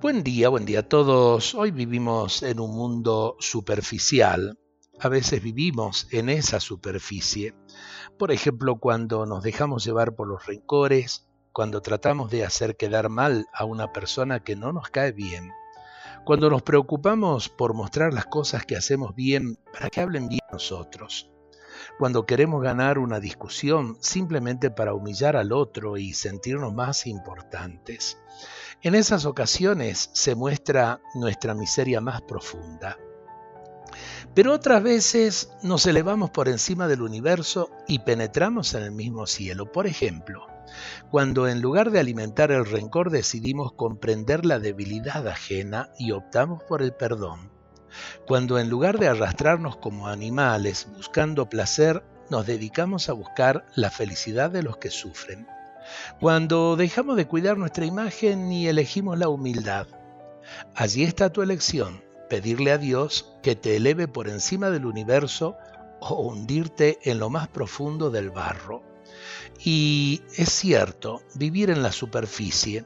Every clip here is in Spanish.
Buen día, buen día a todos. Hoy vivimos en un mundo superficial. A veces vivimos en esa superficie. Por ejemplo, cuando nos dejamos llevar por los rencores, cuando tratamos de hacer quedar mal a una persona que no nos cae bien, cuando nos preocupamos por mostrar las cosas que hacemos bien para que hablen bien nosotros, cuando queremos ganar una discusión simplemente para humillar al otro y sentirnos más importantes. En esas ocasiones se muestra nuestra miseria más profunda. Pero otras veces nos elevamos por encima del universo y penetramos en el mismo cielo. Por ejemplo, cuando en lugar de alimentar el rencor decidimos comprender la debilidad ajena y optamos por el perdón. Cuando en lugar de arrastrarnos como animales buscando placer, nos dedicamos a buscar la felicidad de los que sufren. Cuando dejamos de cuidar nuestra imagen y elegimos la humildad. Allí está tu elección, pedirle a Dios que te eleve por encima del universo o hundirte en lo más profundo del barro. Y es cierto, vivir en la superficie,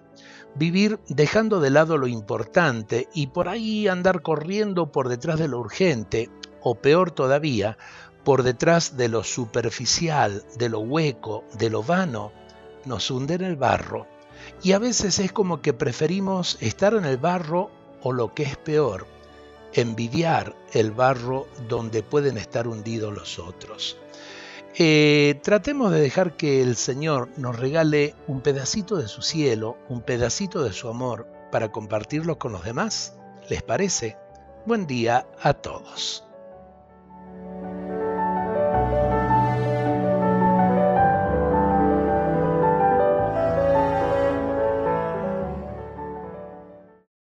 vivir dejando de lado lo importante y por ahí andar corriendo por detrás de lo urgente, o peor todavía, por detrás de lo superficial, de lo hueco, de lo vano, nos hunde en el barro y a veces es como que preferimos estar en el barro o lo que es peor, envidiar el barro donde pueden estar hundidos los otros. Eh, tratemos de dejar que el Señor nos regale un pedacito de su cielo, un pedacito de su amor para compartirlo con los demás. ¿Les parece? Buen día a todos.